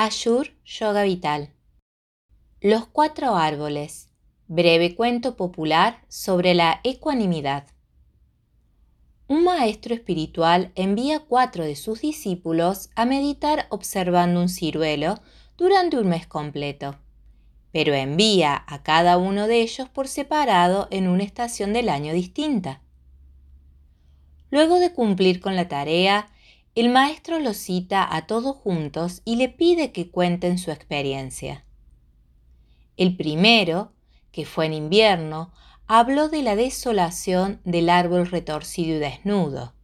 Ayur Yoga Vital. Los cuatro árboles. Breve cuento popular sobre la ecuanimidad. Un maestro espiritual envía cuatro de sus discípulos a meditar observando un ciruelo durante un mes completo, pero envía a cada uno de ellos por separado en una estación del año distinta. Luego de cumplir con la tarea, el maestro los cita a todos juntos y le pide que cuenten su experiencia. El primero, que fue en invierno, habló de la desolación del árbol retorcido y desnudo.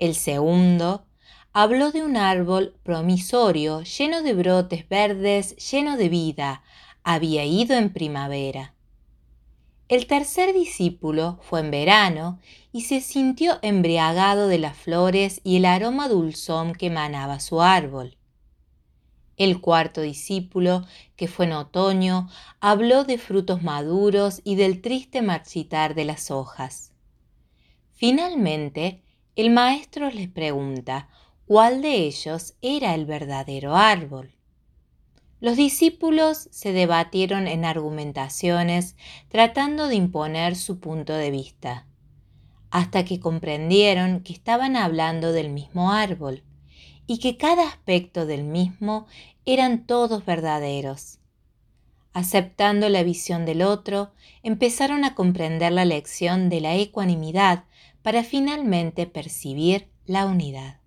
El segundo habló de un árbol promisorio lleno de brotes verdes, lleno de vida, había ido en primavera. El tercer discípulo fue en verano y se sintió embriagado de las flores y el aroma dulzón que emanaba su árbol. El cuarto discípulo, que fue en otoño, habló de frutos maduros y del triste marchitar de las hojas. Finalmente, el maestro les pregunta cuál de ellos era el verdadero árbol. Los discípulos se debatieron en argumentaciones tratando de imponer su punto de vista, hasta que comprendieron que estaban hablando del mismo árbol y que cada aspecto del mismo eran todos verdaderos. Aceptando la visión del otro, empezaron a comprender la lección de la ecuanimidad para finalmente percibir la unidad.